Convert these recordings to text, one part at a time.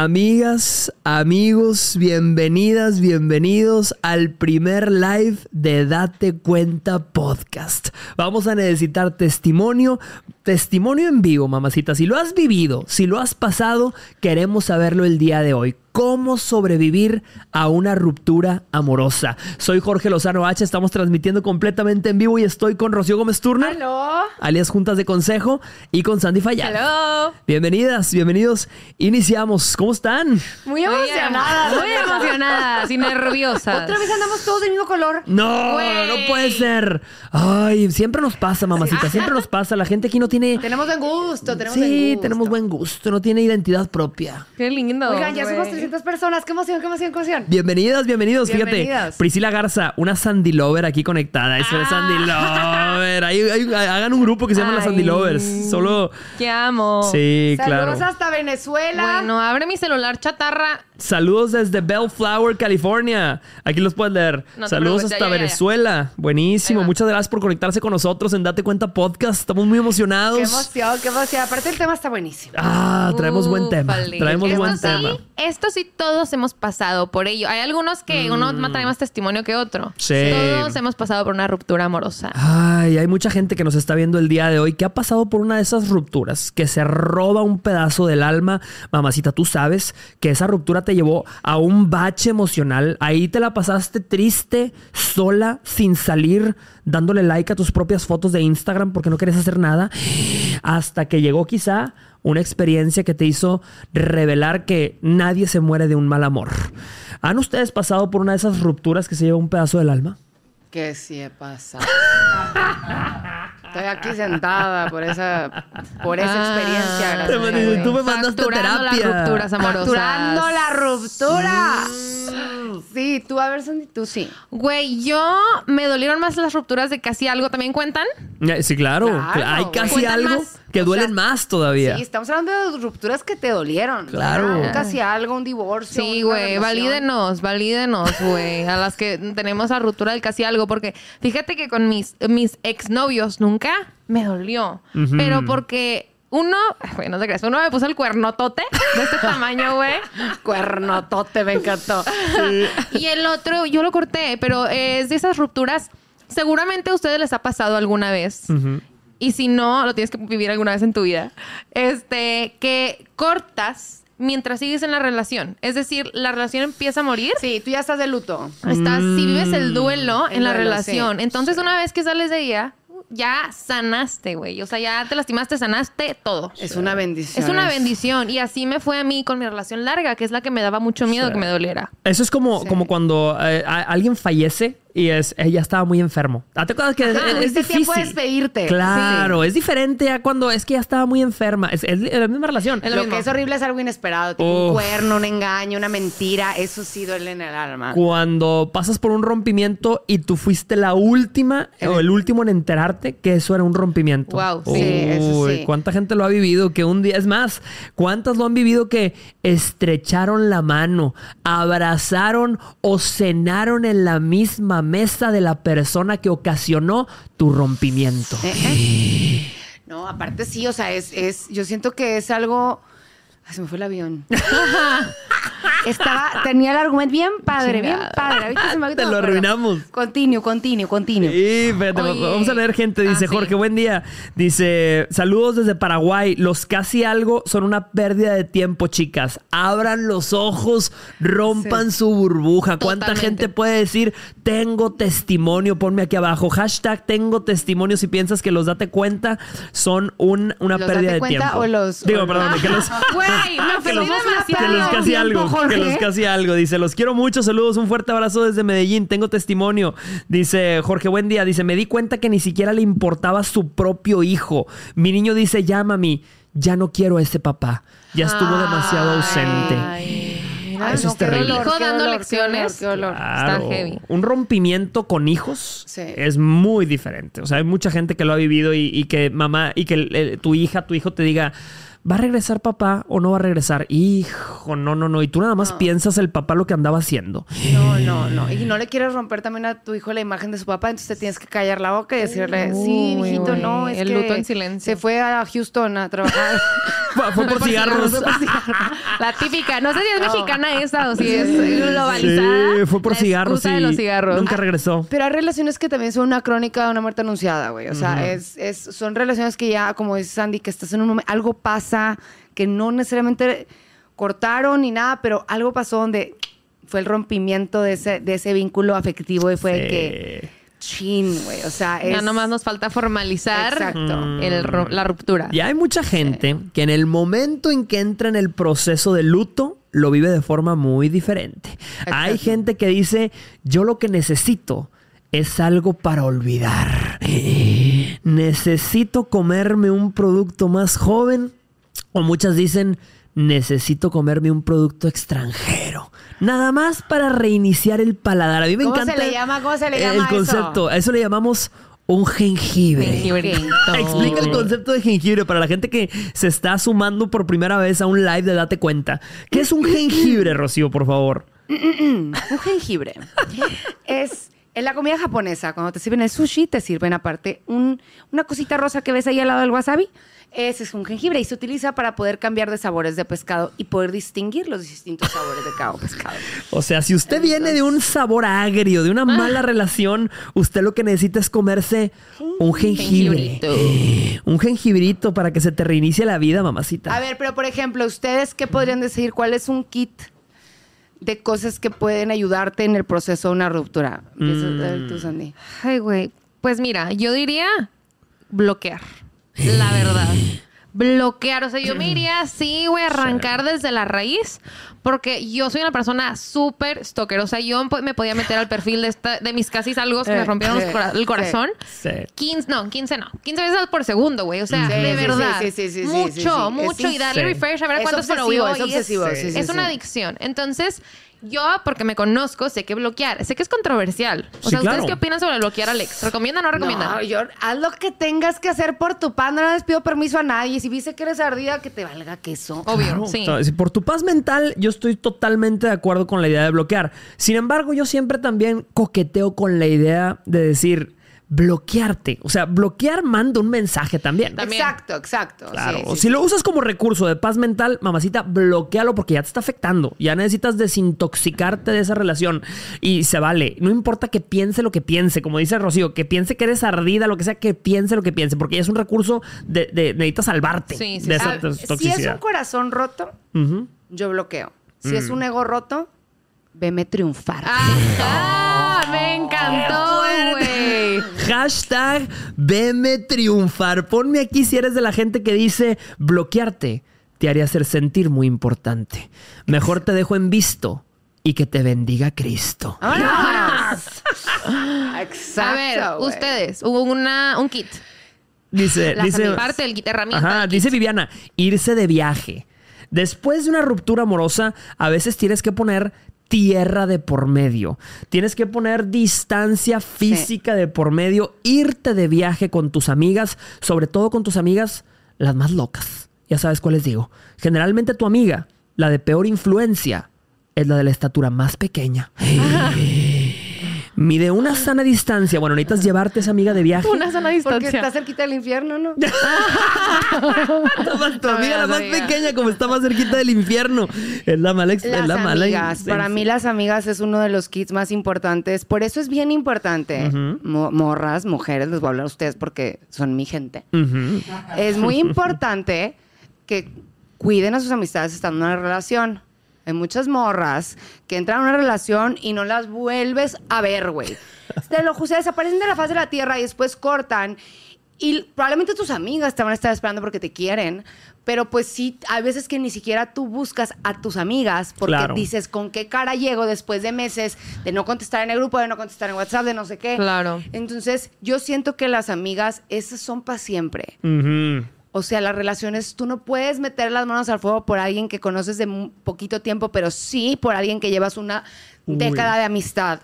Amigas, amigos, bienvenidas, bienvenidos al primer live de Date Cuenta Podcast. Vamos a necesitar testimonio, testimonio en vivo, mamacita. Si lo has vivido, si lo has pasado, queremos saberlo el día de hoy cómo sobrevivir a una ruptura amorosa. Soy Jorge Lozano H, estamos transmitiendo completamente en vivo y estoy con Rocío Gómez Turner, ¡Aló! alias Juntas de Consejo, y con Sandy Fallar. ¡Aló! Bienvenidas, bienvenidos. Iniciamos. ¿Cómo están? Muy emocionada. Muy emocionadas y nerviosas. Otra vez andamos todos del mismo color. No, no puede ser. Ay, siempre nos pasa, mamacita, siempre nos pasa. La gente aquí no tiene... Tenemos buen gusto, tenemos buen Sí, gusto. tenemos buen gusto, no tiene identidad propia. Qué lindo. Oigan, ya somos güey. 300 personas. ¡Qué emoción, qué emoción, qué emoción! Bienvenidas, bienvenidos. Fíjate. Priscila Garza, una Sandy Lover aquí conectada. Eso es Sandy Lover. Ahí, ahí, hagan un grupo que se llama las. Sandy Lovers. Solo. Te amo. Sí, claro. Saludos hasta Venezuela. Bueno, abre mi celular chatarra. Saludos desde Bellflower, California. Aquí los puedes leer. No Saludos hasta ya, ya, ya. Venezuela. Buenísimo. Muchas gracias por conectarse con nosotros en Date Cuenta Podcast. Estamos muy emocionados. Qué emoción, qué emoción. Aparte, el tema está buenísimo. Ah, traemos buen tema. Traemos esto buen sí, tema. Esto sí, todos hemos pasado por ello. Hay algunos que uno trae más testimonio que otro. Mm. Sí. Todos hemos pasado por una ruptura amorosa. Ay, hay mucha gente que nos está viendo el día de hoy que ha pasado por una de esas rupturas, que se roba un pedazo del alma. Mamacita, tú sabes que esa ruptura te llevó a un bache emocional. Ahí te la pasaste triste, sola, sin salir, dándole like a tus propias fotos de Instagram porque no querías hacer nada. Hasta que llegó quizá una experiencia que te hizo revelar que nadie se muere de un mal amor. ¿Han ustedes pasado por una de esas rupturas que se lleva un pedazo del alma? Que sí he pasado. Estoy aquí sentada por esa, por esa Ah, experiencia. Gracias tú me mandaste Facturando terapia. las rupturas amorosas. Facturando la ruptura. Sí, tú, a ver, Sandy, tú sí. Güey, yo me dolieron más las rupturas de casi algo. ¿También cuentan? Sí, claro. Claro, Hay casi algo más. que O duelen sea, más todavía. Sí, estamos hablando de rupturas que te dolieron. Claro. Ah, Casi algo, un divorcio. Sí, güey, valídenos, valídenos, güey, a las que tenemos la ruptura del casi algo, porque fíjate que con mis, mis exnovios nunca me dolió, pero porque uno, güey, no te creas, uno me puso el cuernotote de este tamaño, güey, Cuernotote, me encantó. y el otro yo lo corté, pero es de esas rupturas, seguramente a ustedes les ha pasado alguna vez. Y si no, lo tienes que vivir alguna vez en tu vida. Este, que cortas mientras sigues en la relación. Es decir, la relación empieza a morir. Sí, tú ya estás de luto. Estás, si vives el duelo El en la duelo, relación. sí. Entonces, una vez que sales de ella, ya sanaste, güey. O sea, ya te lastimaste, sanaste todo. Es una bendición. Es una bendición. Y así me fue a mí con mi relación larga, que es la que me daba mucho miedo Sí. que me doliera. Eso es como, Sí. como cuando eh, a- alguien fallece y es, ella estaba muy enfermo. ¿Te acuerdas que es, Ajá, es tuviste difícil? tiempo de despedirte. Claro, es diferente ya cuando es que ya estaba muy enferma. Es, es la misma relación. Es lo que es horrible es algo inesperado, tipo un cuerno, un engaño, una mentira. Eso sí duele en el alma. Cuando pasas por un rompimiento y tú fuiste la última o el último en enterarte que eso era un rompimiento. Guau, sí, eso Uy, sí. ¿Cuánta gente lo ha vivido? Que un día, es más, ¿cuántas lo han vivido que estrecharon la mano, abrazaron o cenaron en la misma mesa de la persona que ocasionó tu rompimiento? Eh, eh. No, aparte sí, o sea, es, es, yo siento que es algo. Ay, se me fue el avión. Estaba, tenía el argumento bien padre, bien padre. Ahorita se me Te lo arruinamos. Continue, continue, continue. Sí, espérate, Oye. vamos a leer gente. Dice Ah, sí. Jorge, buen día. Dice, saludos desde Paraguay. Los casi algo son una pérdida de tiempo, chicas. Abran los ojos, rompan su burbuja. ¿Cuánta Totalmente. gente puede decir, tengo testimonio? Ponme aquí abajo. Hashtag tengo testimonio si piensas que los date cuenta son un- una ¿Los pérdida date de cuenta tiempo. o los- Digo, o perdón, los- que los... Me que los- demasiado. Que los Tiempo, casi algo, Jorge. que los casi algo. Dice, los quiero mucho, saludos, un fuerte abrazo desde Medellín, tengo testimonio. Dice, Jorge, buen día. Dice, me di cuenta que ni siquiera le importaba su propio hijo. Mi niño dice, ya mami, ya no quiero a ese papá. Ya estuvo demasiado ausente. Ay, mira, Eso es terrible. dolor, Hijo qué dando dolor, lecciones. Qué dolor, qué dolor. Claro. Está heavy. Un rompimiento con hijos Sí. es muy diferente. O sea, hay mucha gente que lo ha vivido y, y que mamá y que tu hija, tu hijo te diga, ¿va a regresar papá o no va a regresar? Hijo, no, no, no. Y tú nada más No. piensas el papá lo que andaba haciendo. No, no, no. Y no le quieres romper también a tu hijo la imagen de su papá, entonces te tienes que callar la boca y decirle, sí, Uy, güey, no, es el que luto en silencio. se fue a Houston a trabajar. Fue, fue por cigarros. Fue por cigarros. La típica. No sé si es mexicana esa o si es globalizada. Sí, fue por La cigarros. de los cigarros. Nunca regresó. Pero hay relaciones que también son una crónica de una muerte anunciada, güey. O sea, es, es- son relaciones que ya, como dice Sandy, que estás en un momento, algo pasa que no necesariamente cortaron ni nada, pero algo pasó donde fue el rompimiento de ese, de ese vínculo afectivo y fue de que, chin, güey. O sea, es... Ya nomás nos falta formalizar Exacto. el ru- la ruptura. Y hay mucha gente que en el momento en que entra en el proceso de luto, lo vive de forma muy diferente. Hay gente que dice, yo lo que necesito es algo para olvidar. Necesito comerme un producto más joven. O muchas dicen, necesito comerme un producto extranjero. Nada más para reiniciar el paladar. A mí me ¿Cómo se encanta le llama? ¿Cómo se le el llama eso? concepto. A eso le llamamos un jengibre. Jengibrito. Explica el concepto de jengibre para la gente que se está sumando por primera vez a un live de Date Cuenta. ¿Qué es un jengibre, Rocío, por favor? Un jengibre. es en la comida japonesa, cuando te sirven el sushi, te sirven aparte un- una cosita rosa que ves ahí al lado del wasabi. Ese es un jengibre y se utiliza para poder cambiar de sabores de pescado y poder distinguir los distintos sabores de cada pescado. O sea, si usted viene de un sabor agrio, de una mala relación, usted lo que necesita es comerse un jengibre. Jengibrito. Un jengibrito para que se te reinicie la vida, mamacita. A ver, pero por ejemplo, ¿ustedes qué podrían decir? ¿Cuál es un kit de cosas que pueden ayudarte en el proceso de una ruptura? Ver tú, Sandy. Ay, güey. Pues mira, yo diría bloquear. La verdad. Bloquear. O sea, yo me iría así, güey, arrancar desde la raíz. Porque yo soy una persona súper stalker. O sea, yo me podía meter al perfil de, esta, de mis casi algo que me Eh, rompieron eh, cora- el corazón. Sí. 15, no, 15 no. 15 veces por segundo, güey. O sea, Sí, de sí, verdad. sí, sí, sí, sí, mucho, sí, sí. Es mucho. y darle sí. refresh a ver Es cuánto se lo es y obsesivo, Es, sí, sí, es una adicción. Entonces, yo, porque me conozco, sé que bloquear. Sé que es controversial. O Sí, sea, claro. ¿ustedes qué opinan sobre bloquear, Alex? ¿Recomienda o no recomienda? No, yo, haz lo que tengas que hacer por tu pan. No les pido permiso a nadie. Si viste que eres ardida, que te valga queso. Obvio, Claro. sí. Por tu paz mental, yo estoy totalmente de acuerdo con la idea de bloquear. Sin embargo, yo siempre también coqueteo con la idea de decir bloquearte. O sea, bloquear manda un mensaje también. También. Exacto, exacto. Claro. Sí, sí, si sí. lo usas como recurso de paz mental, mamacita, bloquealo porque ya te está afectando. Ya necesitas desintoxicarte de esa relación. Y se vale. No importa que piense lo que piense, como dice Rocío, que piense que eres ardida, lo que sea, que piense lo que piense, porque ya es un recurso de, de necesitas salvarte Sí, sí, de sí. esa Ah, si es un corazón roto, yo bloqueo. Si Mm. es un ego roto, veme triunfar. ¡Ajá! ¡Me encantó! Hashtag veme triunfar. Ponme aquí si eres de la gente que dice bloquearte te haría hacer sentir muy importante. Mejor te dejo en visto y que te bendiga Cristo. ¡Vámonos! Exacto. A ver, ustedes, hubo una, un kit. Dice, Las dice, parte del kit, herramienta Ajá, del kit. dice Viviana, irse de viaje. Después de una ruptura amorosa, a veces tienes que poner tierra de por medio. Tienes que poner distancia física de por medio, irte de viaje con tus amigas, sobre todo con tus amigas las más locas. Ya sabes cuáles digo. Generalmente tu amiga, la de peor influencia, es la de la estatura más pequeña. Mide una sana distancia. Bueno, necesitas llevarte a esa amiga de viaje. Una sana Porque distancia. está cerquita del infierno, ¿no? Toma, tu amiga la más pequeña, como está más cerquita del infierno. Es la mala, es la mala. amigas. Para mí las amigas es uno de los kits más importantes. Por eso es bien importante. Mo- morras, mujeres, les voy a hablar a ustedes porque son mi gente. Es muy importante que cuiden a sus amistades estando en una relación. Hay muchas morras que entran a una relación y no las vuelves a ver, güey. Te lo juro, desaparecen de la faz de la tierra y después cortan. Y probablemente tus amigas te van a estar esperando porque te quieren. Pero pues sí, hay veces que ni siquiera tú buscas a tus amigas porque Claro. dices, ¿con qué cara llego después de meses de no contestar en el grupo, de no contestar en WhatsApp, de no sé qué? Claro. Entonces, yo siento que las amigas, esas son para siempre. Ujú. O sea, las relaciones, tú no puedes meter las manos al fuego por alguien que conoces de poquito tiempo, pero sí por alguien que llevas una Uy. década de amistad.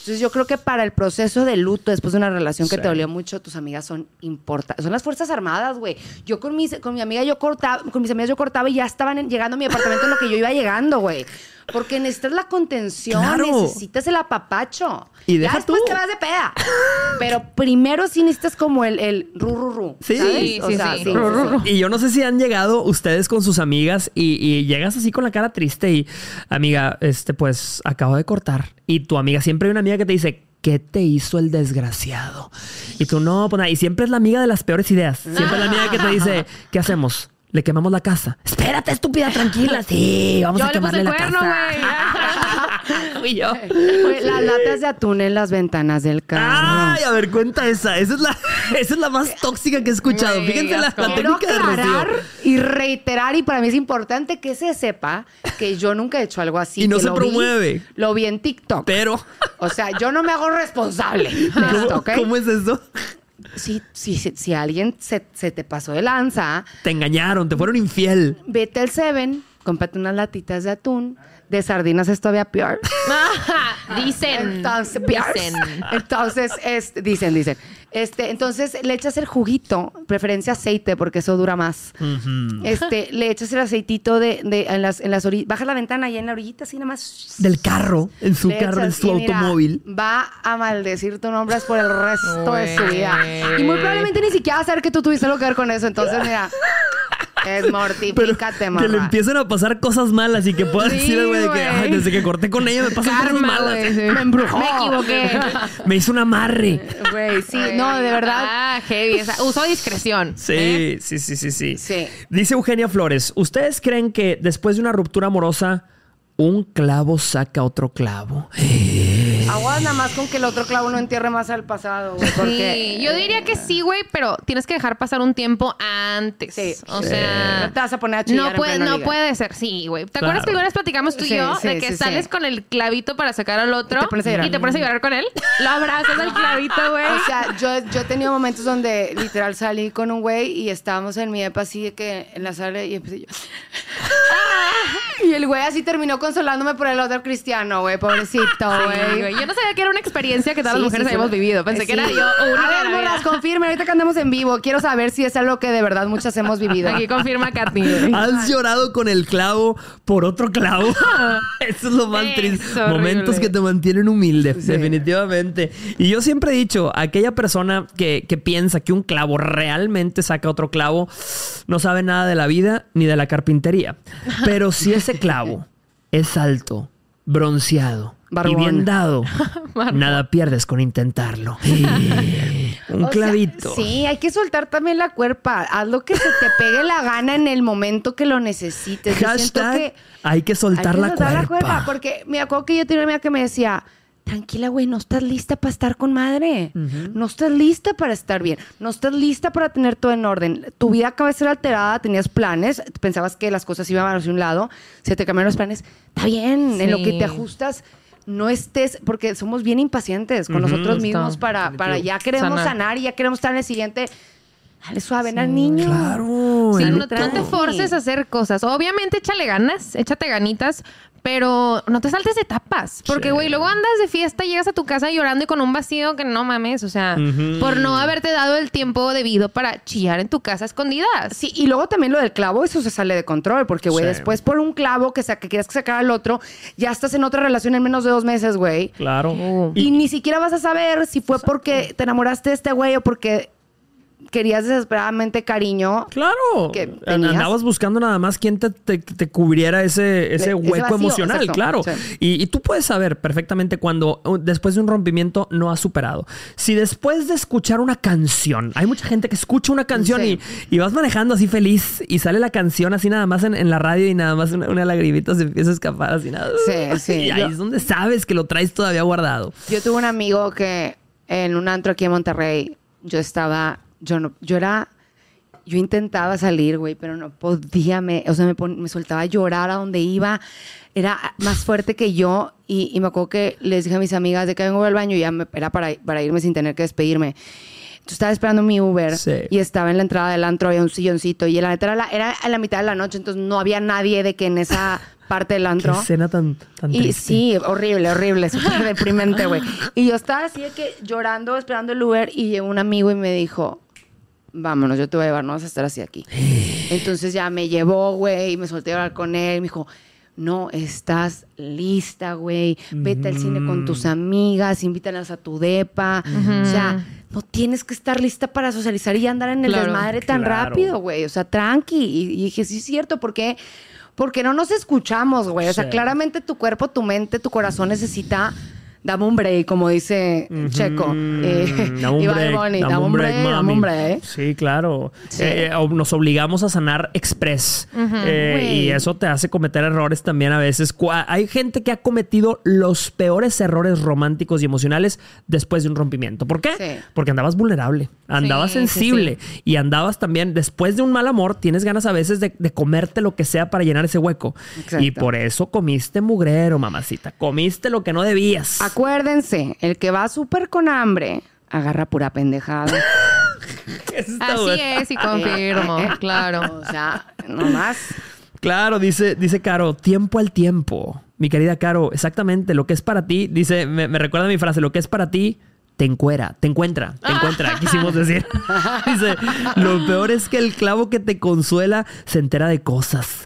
Entonces yo creo que para el proceso de luto después de una relación que Sí. te dolió mucho, tus amigas son importantes. Son las Fuerzas Armadas, güey. Yo con, mis, con mi amiga yo cortaba, con mis amigas yo cortaba y ya estaban en- llegando a mi apartamento en lo que yo iba llegando, güey. Porque necesitas la contención, Claro. necesitas el apapacho. Y ya después tú. te vas de peda. Pero primero sí necesitas como el, el ru, ru, ru. Sí. ¿sabes? Sí, O sí, sea, sí. sí, Ru, ru. Y yo no sé si han llegado ustedes con sus amigas y, y llegas así con la cara triste y, amiga, este, pues acabo de cortar. Y tu amiga, siempre hay una amiga que te dice, ¿qué te hizo el desgraciado? Y tú no, pues nada. Y siempre es la amiga de las peores ideas. Siempre es la amiga que te dice, ¿qué hacemos? Le quemamos la casa. Espérate, estúpida, tranquila. Sí, vamos Yo a le puse quemarle el la cuerno, casa. güey. y yo. Las latas de atún en las ventanas del carro. Ay, a ver, cuenta esa. Esa es la, esa es la más tóxica que he escuchado. Fíjense la, la técnica de Rocío. y reiterar, y para mí es importante que se sepa que yo nunca he hecho algo así. Y no que se lo vi- promueve. lo vi en TikTok. Pero, O sea, yo no me hago responsable de esto, ¿cómo, cómo es eso? Si, si, si, si alguien se, se te pasó de lanza, Te engañaron, te fueron infiel. vete al Seven, cómprate unas latitas de atún. De sardinas es todavía peor. Dicen. Entonces, peor. Dicen. Entonces, este, dicen, dicen. Este, entonces le echas el juguito, preferencia aceite, porque eso dura más. Este, le echas el aceitito de, de en las, en las orillas. Baja la ventana y en la orillita, así nada más. Del carro, en su Le carro, en su mira, automóvil. va a maldecir tu nombre por el resto de su vida. Y muy probablemente ni siquiera va a saber que tú tuviste algo que ver con eso. Entonces, mira, es Pero mortifícate, que le mamá. empiecen a pasar cosas malas y que puedas Sí, decir, güey, de que güey. "Ay, desde que corté con ella me pasan cosas malas. sí. Me embrujó. Me equivoqué. Me hizo un amarre. Güey, sí, no, de verdad. Ah, heavy. O sea, uso discreción. Sí, ¿eh? sí, sí, sí, sí. Sí. Dice Eugenia Flores, ¿ustedes creen que después de una ruptura amorosa, un clavo saca otro clavo? Aguas nada más con que el otro clavo no entierre más al pasado, güey. Porque Sí, yo diría que sí, güey, pero tienes que dejar pasar un tiempo antes. Sí. O Sí. sea, No te vas a poner a chillar no puede, no liga. puede ser, sí, güey. ¿Te Claro. acuerdas que alguna vez platicamos tú y Sí, yo sí, de que sí, sales sí. con el clavito para sacar al otro Y te pones a llorar. y te pones a llorar con él? Lo abrazas al clavito, güey. O sea, yo, yo he tenido momentos donde literal salí con un güey y estábamos en mi epa así de que en la sala y empecé yo. Y el güey así terminó consolándome por el otro cristiano, güey, pobrecito, Sí, güey. Güey. Yo no sabía que era una experiencia que todas Sí, las mujeres sí, sí. habíamos vivido. Pensé que Sí. era yo única A ver, la morras, vida. confirme, ahorita que andamos en vivo. Quiero saber si es algo que de verdad muchas hemos vivido. Aquí confirma Katy. ¿Has llorado con el clavo por otro clavo? Eso es lo más Es triste. horrible. Momentos que te mantienen humilde, definitivamente. Y yo siempre he dicho, aquella persona que, que piensa que un clavo realmente saca otro clavo, no sabe nada de la vida ni de la carpintería. Pero si ese clavo es alto, bronceado y bien dado, nada pierdes con intentarlo. un O sea, clavito. sí, hay que soltar también la cuerpa. Haz lo que se te pegue la gana en el momento que lo necesites. Yo siento Hashtag, que hay que soltar, hay que la, soltar cuerpa. Porque me acuerdo que yo tenía una amiga que me decía, tranquila, güey, no estás lista para estar con madre. No estás lista para estar bien. No estás lista para tener todo en orden. Tu vida acaba de ser alterada, tenías planes, pensabas que las cosas iban hacia un lado, se te cambiaron los planes. Está bien, en lo que te ajustas. No estés, porque somos bien impacientes con nosotros mismos para, para ya queremos Sanar. sanar. y ya queremos estar en el siguiente. Dale suave al niño. Claro. Sí, el no, no te forces a hacer cosas. Obviamente échale ganas, échate ganitas, pero no te saltes etapas. Porque, güey, luego andas de fiesta, llegas a tu casa llorando y con un vacío que no mames. O sea, por no haberte dado el tiempo debido para chillar en tu casa a escondidas. Sí, y luego también lo del clavo, eso se sale de control, porque, güey, Sí. después por un clavo que, sa- que quieras sacar al otro, ya estás en otra relación en menos de dos meses, güey. Claro. Uh. Y, ni siquiera vas a saber si fue porque te enamoraste de este güey o porque querías desesperadamente cariño. Claro. que tenías. Andabas buscando nada más quien te, te- te cubriera ese, ese ese hueco vacío, emocional, exacto. claro. Sí. Y, y tú puedes saber perfectamente cuando uh, después de un rompimiento no has superado. Si después de escuchar una canción, hay mucha gente que escucha una canción Sí. y, y vas manejando así feliz y sale la canción así nada más en, en la radio y nada más una, una lagrimita se empieza a escapar así nada. Sí, sí. Y ahí Yo- es donde sabes que lo traes todavía guardado. Yo tuve un amigo que en un antro aquí en Monterrey, yo estaba, yo no, yo era, yo intentaba salir, güey, pero no podía, me, o sea, me, pon- me soltaba a llorar a donde iba, era más fuerte que yo y, y me acuerdo que les dije a mis amigas de que vengo al baño y ya me, era para, para irme sin tener que despedirme. Entonces estaba esperando mi Uber Sí. y estaba en la entrada del antro, había un silloncito y la neta era, la- era a la mitad de la noche, entonces no había nadie de que en esa parte del Qué antro. escena tan, tan Y triste. sí, horrible, horrible, súper deprimente, güey. Y yo estaba así de que llorando, esperando el Uber, y llegó un amigo y me dijo, vámonos, yo te voy a llevar, no vas a estar así aquí. Entonces ya me llevó, güey, y me solté a hablar con él, me dijo, no estás lista, güey. Vete al cine con tus amigas, invítalas a tu depa. O sea, no tienes que estar lista para socializar y andar en el Claro. desmadre tan Claro. rápido, güey. O sea, tranqui. Y, y dije, sí es cierto, ¿por qué? Porque no nos escuchamos, güey. O sea, Sí. claramente tu cuerpo, tu mente, tu corazón necesita... Dame un break, como dice Checo. Eh, Mm, dame un break, Bunny, dame un break, dame mami. un break. Sí, claro. Sí. Eh, eh, nos obligamos a sanar express. Eh, y eso te hace cometer errores también a veces. Hay gente que ha cometido los peores errores románticos y emocionales después de un rompimiento. ¿Por qué? Sí. Porque andabas vulnerable, andabas Sí, sensible y andabas también, después de un mal amor, tienes ganas a veces de, de comerte lo que sea para llenar ese hueco. Exacto. Y por eso comiste mugrero, mamacita. Comiste lo que no debías. Acuérdense, el que va súper con hambre, agarra pura pendejada. Así es y confirmo, claro. O sea, nomás. Claro, dice, dice Caro, tiempo al tiempo. Mi querida Caro, exactamente, lo que es para ti, dice, me, me recuerda mi frase, lo que es para ti, te encuera, te encuentra, te encuentra, quisimos decir. dice, lo peor es que el clavo que te consuela se entera de cosas.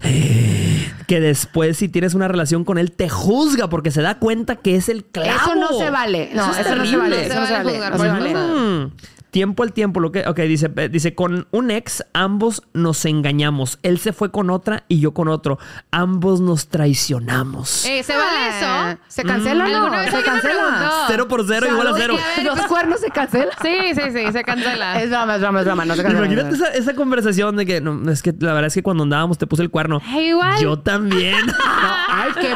Que después, si tienes una relación con él, te juzga porque se da cuenta que es el clavo. Eso no se vale. No, Eso es eso, no se vale. Eso no se vale. Mm. Tiempo al tiempo, lo que. Ok, dice, eh, dice, con un ex, ambos nos engañamos. Él se fue con otra y yo con otro. Ambos nos traicionamos. Eh, ¿Se vale Ah, eso? ¿Se cancela o ¿Alguna no? Se cancela. Cero por cero O sea, igual a cero. ¿Los cuernos se cancelan? Sí, sí, sí, se cancela. Es broma, es broma, es broma. No se cancela. Imagínate esa, esa conversación de que no, es que la verdad es que cuando andábamos te puse el cuerno. Ay, igual. Yo también. No, ay, qué...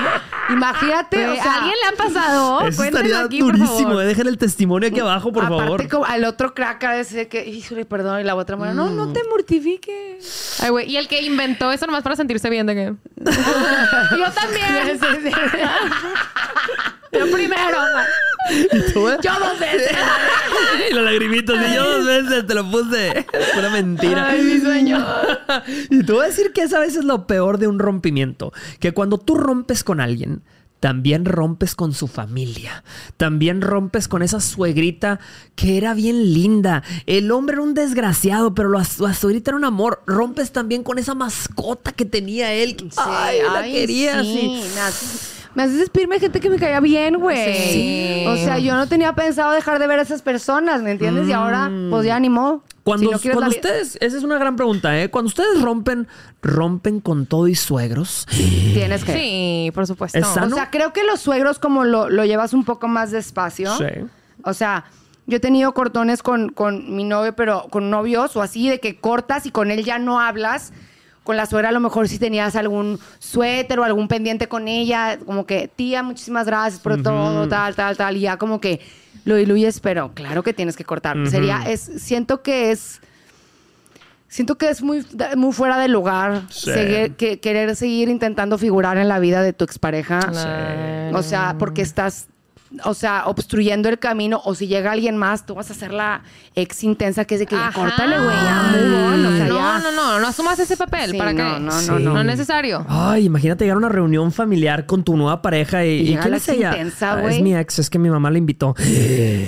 Imagínate, o sea... ¿A alguien le ha pasado? Eso estaría aquí, por durísimo. favor. eh. Dejen el testimonio aquí abajo, por aparte, favor. como al otro crack a decir que, híjole, perdón, y la otra mujer, no, Mm. no te mortifiques. Ay, güey. Y el que inventó eso nomás para sentirse bien de que... Yo también. Yo primero. ¿Y tú? Yo dos veces. y la lagrimita, sí, yo dos veces te lo puse. Pura mentira. Ay, mi sueño. y te voy a decir que esa vez es lo peor de un rompimiento. Que cuando tú rompes con alguien, también rompes con su familia. También rompes con esa suegrita que era bien linda. El hombre era un desgraciado, pero la, la suegrita era un amor. Rompes también con esa mascota que tenía él. ay, la quería sí. así. Me haces, me haces despedirme de gente que me caía bien, güey. Sí. O sea, yo no tenía pensado dejar de ver a esas personas, ¿me entiendes? Y ahora, pues ya ni modo. Cuando, Si no quieres cuando la vida- ustedes, esa es una gran pregunta, ¿eh? Cuando ustedes rompen, rompen con todo y suegros. Tienes que... Sí, por supuesto. Es sano. O sea, creo que los suegros como lo, lo llevas un poco más despacio. Sí. O sea, yo he tenido cortones con, con mi novio, pero con novios o así, de que cortas y con él ya no hablas. Con la suegra a lo mejor si tenías algún suéter o algún pendiente con ella, como que, tía, muchísimas gracias por todo, tal, tal, tal, y ya como que lo diluyes, pero claro que tienes que cortar. Sería, es, siento que es... Siento que es muy, muy fuera de lugar Sí. seguir- que, querer seguir intentando figurar en la vida de tu expareja. Claro. O sea, porque estás, o sea, obstruyendo el camino. O si llega alguien más, tú vas a ser la ex intensa que es de que ya córtale, güey, ya, move on, o sea, no, ya. no, no, no asumas ese papel. Sí, ¿Para qué? no, no, no, no. no. es necesario. Ay, imagínate llegar a una reunión familiar con tu nueva pareja y, Y ¿y quién la es ella? intensa, "Ah, güey". es mi ex, es que mi mamá la invitó.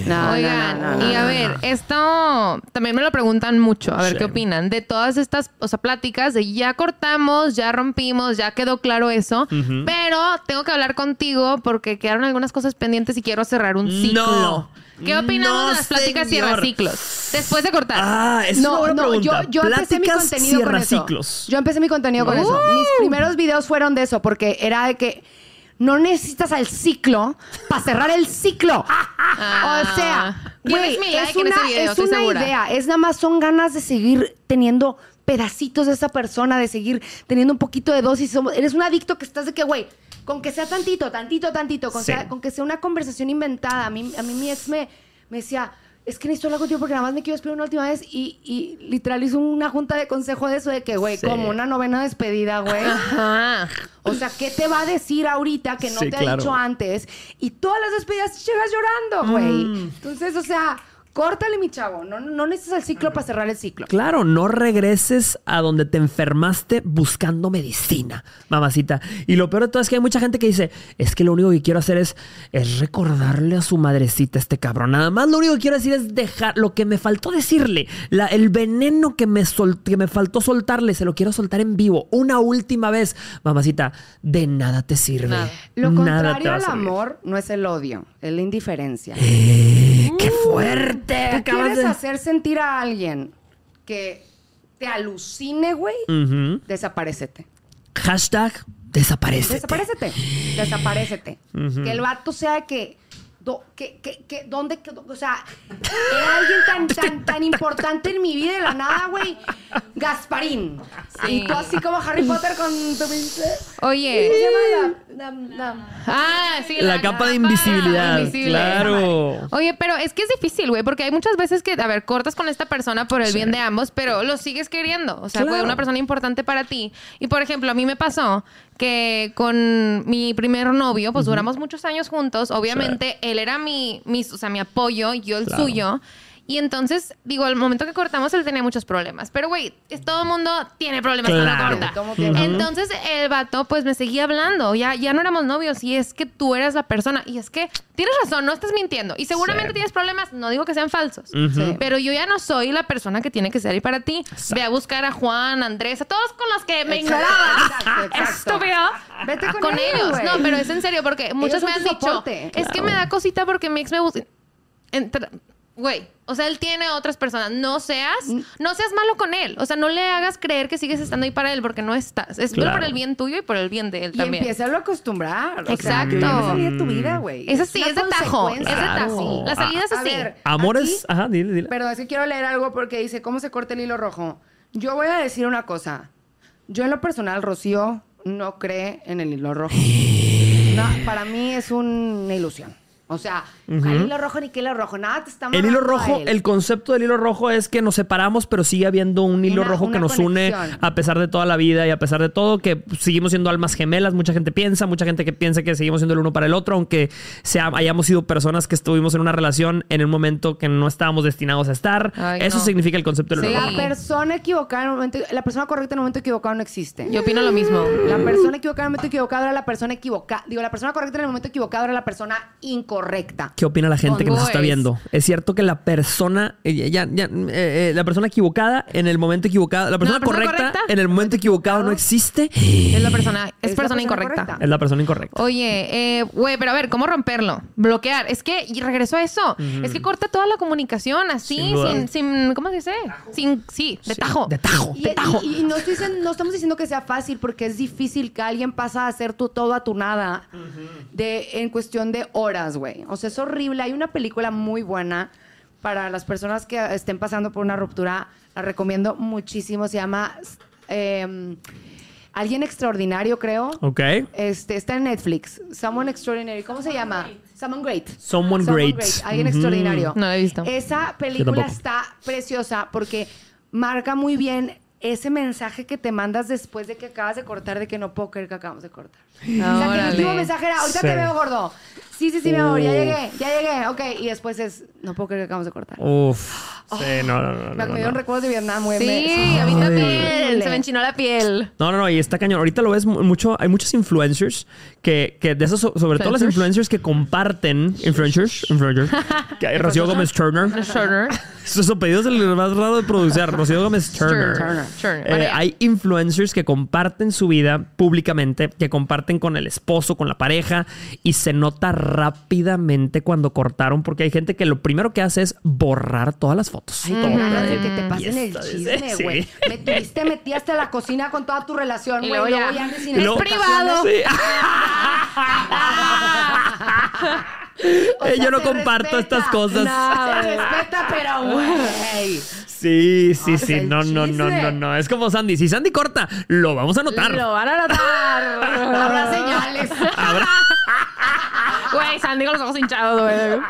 No, Oigan, no, no, y a ver, no. esto también me lo preguntan mucho. A ver Sí. qué opinan de todas estas, o sea, pláticas de ya cortamos, ya rompimos, ya quedó claro eso, pero tengo que hablar contigo porque quedaron algunas cosas pendientes y quiero cerrar un ciclo. No. ¿Qué opinamos No, de las pláticas señor. cierra ciclos? Después de cortar. Ah, es una buena pregunta. yo, yo empecé mi contenido con eso. Yo empecé mi contenido con Uh. eso. Mis primeros videos fueron de eso, porque era de que no necesitas al ciclo para cerrar el ciclo. o sea, güey, es una, video, es una idea. Es nada más son ganas de seguir teniendo pedacitos de esa persona, de seguir teniendo un poquito de dosis. Somos- eres un adicto que estás de que, güey, con que sea tantito, tantito, tantito, con, Sí. sea- con que sea una conversación inventada. A mí, a mí mi ex me, me decía, es que necesito hablar contigo porque nada más me quiero despedir una última vez. Y, y literal hizo una junta de consejo de eso, de que, güey, Sí. como una novena despedida, güey. Ajá. O sea, ¿qué te va a decir ahorita que no Sí, te ha claro. dicho antes? Y todas las despedidas llegas llorando, güey. Mm. Entonces, o sea, Córtale, mi chavo. No, no necesitas el ciclo para cerrar el ciclo. Claro, no regreses a donde te enfermaste buscando medicina, mamacita. Y lo peor de todo es que hay mucha gente que dice, es que lo único que quiero hacer es, es recordarle a su madrecita este cabrón. Nada más lo único que quiero decir es dejar lo que me faltó decirle, la- el veneno que me, sol- que me faltó soltarle, se lo quiero soltar en vivo una última vez. Mamacita, de nada te sirve. Nada. Lo Nada contrario al amor no es el odio, es la indiferencia. Eh, ¡Qué fuerte! Tú Acabas quieres de- hacer sentir a alguien que te alucine, güey, Ujú. desaparecete. Hashtag desaparece. Desaparecete. Desaparecete. Que el vato sea que. Do- que, que, que, ¿Dónde? que- o sea, era alguien tan, tan, tan importante en mi vida de la nada, güey. Gasparín. Sí. Y tú así como Harry Potter con tu pinche. Oye. ¿Cómo se llama? La- la- la- Ah, sí. La capa de invisibilidad. invisible. Claro. Oye, pero es que es difícil, güey, porque hay muchas veces que, a ver, cortas con esta persona por el bien de ambos, pero lo sigues queriendo. O sea, fue Claro. una persona importante para ti. Y, por ejemplo, a mí me pasó que con mi primer novio, pues duramos muchos años juntos. Obviamente, él era mi, mi, o sea, mi apoyo, yo el Claro. suyo. Y entonces, digo, al momento que cortamos, él tenía muchos problemas. Pero, güey, todo el mundo tiene problemas Claro. cuando corta. Mundo tiene- Entonces, el vato, pues, me seguía hablando. Ya, ya no éramos novios. Y es que tú eras la persona. Y es que tienes razón, no estás mintiendo. Y seguramente Sí. tienes problemas. No digo que sean falsos. Sí. Pero yo ya no soy la persona que tiene que ser ahí para ti. Ve a buscar a Juan, a Andrés, a todos con los que me exacto. Estúpido. Vete con ellos, ellos. No, pero es en serio, porque muchos me han dicho. soporte. Es que me da cosita porque mi ex me gusta. Entra- Güey, o sea, él tiene otras personas. No seas, Mm. no seas malo con él. O sea, no le hagas creer que sigues estando ahí para él porque no estás. Es Claro. por el bien tuyo y por el bien de él Y también. empieza a acostumbrar. o Exacto. Sea, de tu vida, güey. Es así, una es de tajo. Es de tajo. La salida es A así. ver, Amores. Ajá, dile, dile. Pero es que quiero leer algo porque dice, ¿cómo se corta el hilo rojo? Yo voy a decir una cosa. Yo en lo personal, Rocío no cree en el hilo rojo. No, para mí es una ilusión. O sea, ¿cuál hilo rojo ni qué hilo rojo? Nada te está El hilo rojo, el concepto del hilo rojo es que nos separamos, pero sigue habiendo un hilo Una- rojo que nos une a pesar de toda la vida y a pesar de todo, que seguimos siendo almas gemelas. Mucha gente piensa, mucha gente que piensa que seguimos siendo el uno para el otro, aunque sea, hayamos sido personas que estuvimos en una relación en un momento que no estábamos destinados a estar. Ay, Eso no. significa el concepto del hilo rojo. La persona equivocada en el momento... La persona correcta en el momento equivocado no existe. Yo opino lo mismo. La persona equivocada en el momento equivocado era la persona equivocada. Digo, la persona correcta en el momento equivocado era la persona incorrecta. ¿Qué opina la gente que nos está viendo? Es cierto que la persona, eh, ya, ya, eh, eh, la persona equivocada en el momento equivocado, la persona, la persona correcta, correcta en el momento equivocado no existe. Es la persona, es, Es la persona persona incorrecta. correcta. Es la persona incorrecta. Oye, eh, güey, pero a ver, ¿cómo romperlo? Bloquear. Es que, y regreso a eso, es que corta toda la comunicación así, Sin sin, sin, ¿cómo se dice? Sin, sí, de tajo. De tajo. Y, de tajo. y- y no, estoy diciendo- no estamos diciendo que sea fácil porque es difícil que alguien pasa a hacer tu todo a tu nada de, en cuestión de horas, güey. O sea, es horrible. Hay una película muy buena para las personas que estén pasando por una ruptura. La recomiendo muchísimo. Se llama eh, Alguien Extraordinario, creo. Ok. Este, está en Netflix. Someone Extraordinary. ¿Cómo se llama? Someone Great. Someone Great. Alguien Ujú. extraordinario. No la he visto. Esa película está preciosa porque marca muy bien ese mensaje que te mandas después de que acabas de cortar, de que no puedo creer que acabamos de cortar. O sea, que el último mensaje era, ahorita Sí. te veo gordo. Sí, sí, sí, mi amor, ya llegué, ya llegué, ok. Y después es, no puedo creer que acabamos de cortar. Uf. Sí, no, no, no. me, no, me dieron no. recuerdos de Vietnam, güey. Sí, a mí también. Se me enchinó la piel. No, no, no, y está cañón. Ahorita lo ves mu- mucho, hay muchos influencers que, que de esos, so- sobre todo los Influencers. que comparten, influencers, influencers, que hay Rocío Gómez Turner. Turner. Sus apellidos es el más raro de pronunciar, Rocío Gómez Turner. Turner. Turner. Eh, hay influencers que comparten su vida públicamente, que comparten con el esposo, con la pareja, y se nota rápidamente cuando cortaron, porque hay gente que lo primero que hace es borrar todas las fotos. Ay, Todas. qué ganas de que te pasen el chisme, sí. güey. Me tuviste metida hasta la cocina con toda tu relación, güey. luego Luego ya. ya sin explicaciones. privado. Sí. O sea, yo no comparto respeta. estas cosas. No, se respeta, pero güey. Sí, sí, O sí. sea, No, no, no, no, no. Es como Sandy. Si Sandy corta, lo vamos a notar. Lo van a notar. Habrá señales. Habrá- Güey, Sandy con los ojos hinchados, güey.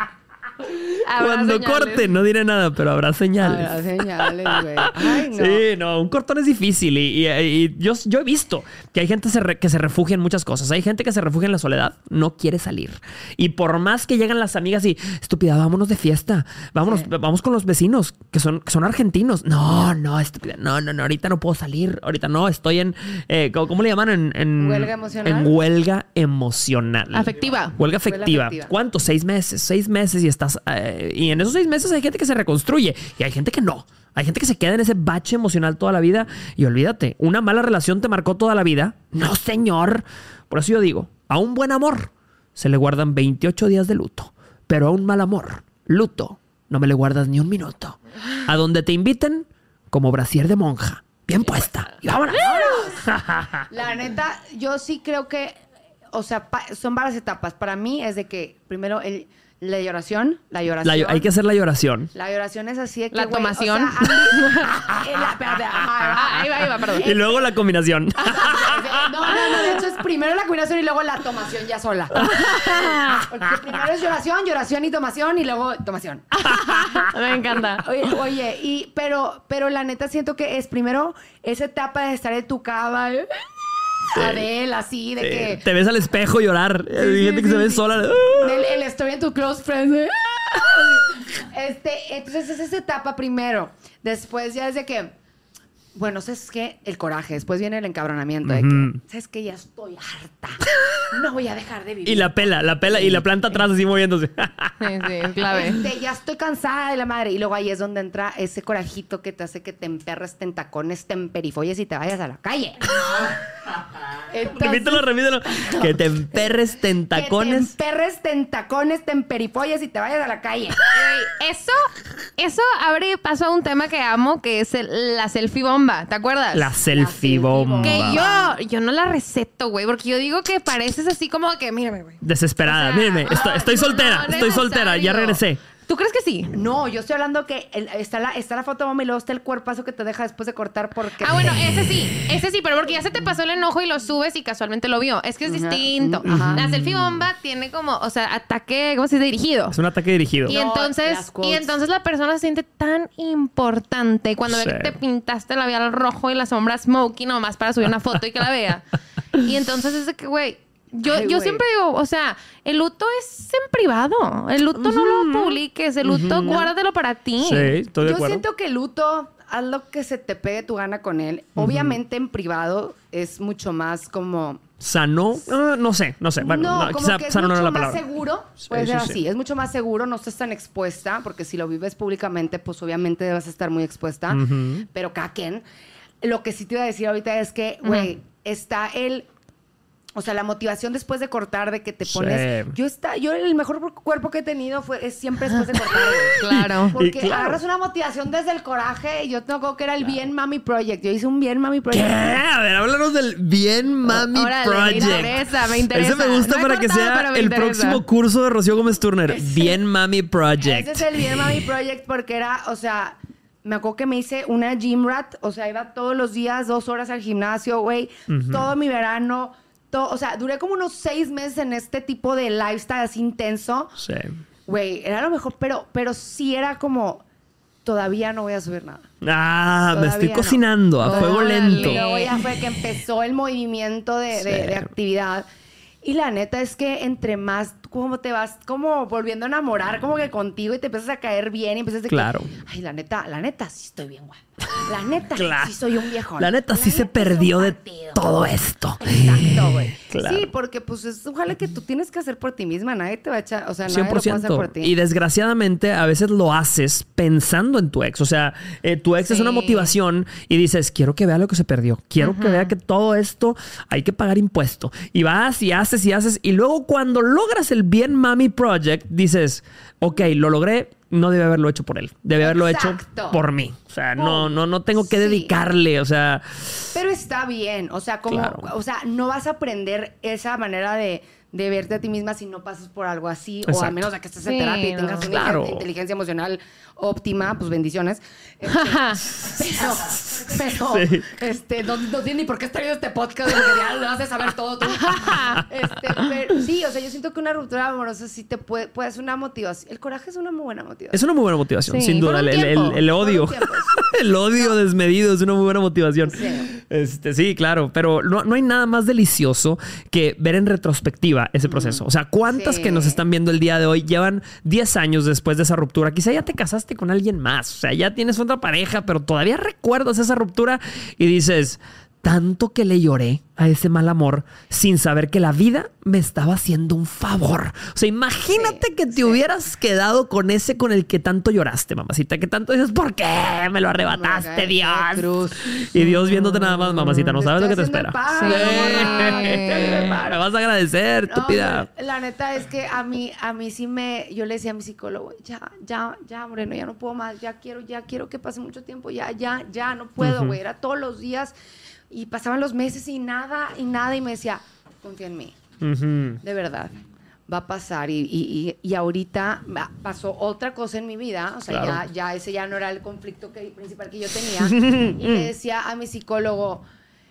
Cuando señales. corte, no diré nada, pero habrá señales. Habrá señales, güey. Ay, no. Sí, no, un cortón es difícil y, y- y yo, yo he visto que hay gente se re- que se refugia en muchas cosas. Hay gente que se refugia en la soledad, no quiere salir. Y por más que llegan las amigas y, estúpida, vámonos de fiesta, vámonos, Sí. vamos con los vecinos que son, que son argentinos. No, no, estúpida, no, no, no, ahorita no puedo salir, ahorita no, estoy en, eh, ¿cómo, le llaman? En, en- ¿Huelga emocional? En huelga emocional. Afectiva. Huelga afectiva. afectiva. ¿Cuánto? Seis meses. Seis meses y estás. eh, y en esos seis meses hay gente que se reconstruye y hay gente que no. Hay gente que se queda en ese bache emocional toda la vida. Y olvídate, una mala relación te marcó toda la vida. No, señor. Por eso yo digo, a un buen amor se le guardan 28 días de luto. Pero a un mal amor, luto, no me le guardas ni un minuto. A donde te inviten, como brasier de monja. Bien puesta. Y vámonos. La neta, yo sí creo que, o sea, son varias etapas. Para mí es de que primero el, la lloración, la La- lloración. hay que hacer la lloración. La lloración es así de que, La tomación. O sea, a mí- Eh, la- Ah, ahí va, ahí va, perdón. Y luego la combinación. No, no, no, de hecho es primero la combinación y luego la tomación ya sola. Porque primero es lloración, lloración y tomación y luego tomación. Me encanta. Oye, oye, y, pero, pero la neta siento que es primero esa etapa de estar en tu cama, ¿eh? Adele, así, de que... Te ves al espejo llorar. Hay gente que se ve sola. El, el estoy en tu close friends. ¿eh? Este, entonces es esa etapa primero. Después ya es de que, bueno, ¿sabes qué? El coraje. Después viene el encabronamiento de que, Ujú. ¿sabes qué? Ya estoy harta. No voy a dejar de vivir. Y la pela, la pela y la planta atrás así moviéndose. Sí, sí, es clave. Este, ya estoy cansada de la madre. Y luego ahí es donde entra ese corajito que te hace que te emperres, te entacones, te emperifolles y te vayas a la calle. Entonces- repítelo, repítelo. Que te emperres Que te tentacones. emperres, te entacones, te emperifolles y te vayas a la calle. Eso, eso abre paso a un tema que amo, que es el- la selfie bomba. ¿Te acuerdas? La selfie bomba. Que yo, yo no la receto, güey, porque yo digo que pareces así como que, mírame, güey. Desesperada. O sea, Mírenme, estoy, soltera. no, estoy soltera. Ya regresé. ¿Tú crees que sí? No, yo estoy hablando que el- está, la, está la foto bomba y luego está el cuerpazo que te deja después de cortar porque... Ah, bueno, ese sí, ese sí, pero porque ya se te pasó el enojo y lo subes y casualmente lo vio. Es que es distinto. ajá. La selfie bomba tiene como, o sea, ataque, ¿cómo se dice? Dirigido. Es un ataque dirigido. Y No, entonces, quotes. y entonces la persona se siente tan importante cuando ve Sí. que te pintaste el labial rojo y la sombra smoky nomás para subir una foto y que la vea. y entonces es de que, güey, yo, Ay, yo siempre digo, o sea, el luto es en privado. El luto no lo publiques, el luto guárdatelo para ti. Sí, estoy de Yo acuerdo. siento que el luto, haz lo que se te pegue tu gana con él. Obviamente en privado es mucho más como... Sano. Ah, no sé, no sé. Bueno, no, no, como quizá que es sano no mucho era la más palabra. seguro. Sí, Puede ser sí, sí. así. Es mucho más seguro, no estás tan expuesta, porque si lo vives públicamente, pues obviamente a estar muy expuesta. Pero cada quien. Lo que sí te iba a decir ahorita es que, güey, está el. O sea, la motivación después de cortar, de que te Sí. pones. Yo está, yo el mejor cuerpo que he tenido fue es siempre después de cortar. Claro. Porque claro. agarras una motivación desde el coraje. y Yo tengo que era el Bien Mami Project. Yo hice un Bien Mami ¿Qué? Project. A ver, háblanos del Bien Mami Órale, me Project. interesa, me interesa. Ese me gusta No para que sea el interesa. próximo curso de Rocío Gómez Turner. Bien Mami Project. Ese es el Bien Mami Project porque era, o sea, me acuerdo que me hice una gym rat, o sea, iba todos los días, dos horas al gimnasio, güey, todo mi verano, o sea, duré como unos seis meses en este tipo de lifestyle así intenso, Sí. güey, era lo mejor, pero, pero sí era como, todavía no voy a subir nada. Ah, me estoy no. cocinando a fuego lento. Y luego ya fue que empezó el movimiento de, de- Sí. de actividad. Y la neta es que entre más, como te vas como volviendo a enamorar, como que contigo y te empiezas a caer bien y empiezas a Claro. ay, la neta, la neta sí estoy bien guay. La neta Claro. sí soy un viejón. La neta sí se neta perdió de todo esto. Exacto, güey. Claro. Sí, porque pues es ojalá que tú tienes que hacer por ti misma, nadie te va a echar, o sea, nadie lo puede hacer 100%. por ti. Y desgraciadamente a veces lo haces pensando en tu ex. O sea, eh, tu ex es una motivación y dices, quiero que vea lo que se perdió. Quiero que vea que todo esto hay que pagar impuesto. Y vas y haces y haces. Y luego cuando logras el Bien Mami Project, dices, ok, lo logré. No debe haberlo hecho por él. Debe haberlo hecho por mí. O sea, no, Pum. no, no tengo que Sí. dedicarle. O sea, Pero está bien, o sea, como, Claro. o sea, no vas a aprender esa manera de, de verte a ti misma si no pasas por algo así, o Exacto. a menos de que estés en Sí, terapia y no. tengas una Claro. inteligencia emocional óptima, pues bendiciones. Este, pero, pero, Sí. este, no, no tiene ni por qué estar viendo este podcast, porque ya lo haces saber todo tú. Este, pero, sí, o sea, yo siento que una ruptura amorosa sí te puede, puede ser una motivación. El coraje es una muy buena motivación. Es una muy buena motivación, Sí, sin duda. El, el- odio. El odio desmedido es una muy buena motivación. Sí. Este, sí, claro. Pero no, no hay nada más delicioso que ver en retrospectiva ese proceso. O sea, ¿cuántas Sí. que nos están viendo el día de hoy llevan 10 años después de esa ruptura? Quizá ya te casaste con alguien más. O sea, ya tienes otra pareja, pero todavía recuerdas esa ruptura y dices. Tanto que le lloré a ese mal amor sin saber que la vida me estaba haciendo un favor. O sea, imagínate Sí, que te sí. hubieras quedado con ese con el que tanto lloraste, mamacita. Que tanto dices, ¿por qué me lo arrebataste, Dios? Y Dios viéndote nada más, mamacita. No sabes lo que te espera. paro, Sí. Me vas a agradecer, No, pero la neta es que a mí, a mí sí me, yo le decía a mi psicólogo, ya, ya, ya, Moreno, ya no puedo más, ya quiero, ya quiero que pase mucho tiempo, ya, ya, ya, no puedo, güey. Era todos los días y pasaban los meses y nada, y nada, y me decía, confía en mí, de verdad. Va a pasar y, y, y, ahorita pasó otra cosa en mi vida, o sea, Claro. ya, ya ese ya no era el conflicto que, principal que yo tenía. y le decía a mi psicólogo,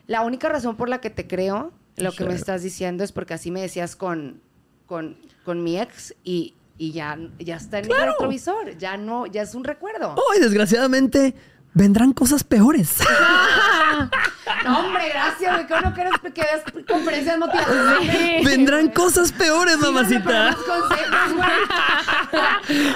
la única razón por la que te creo, lo que me estás diciendo es porque así me decías con, con, con mi ex y, y ya, ya está en Claro. el retrovisor, ya no, ya es un recuerdo. Hoy, desgraciadamente, vendrán cosas peores. No, hombre, gracias, güey, que no quieres que des conferencias motivacionales. vendrán cosas peores, Síganme mamacita. consejos.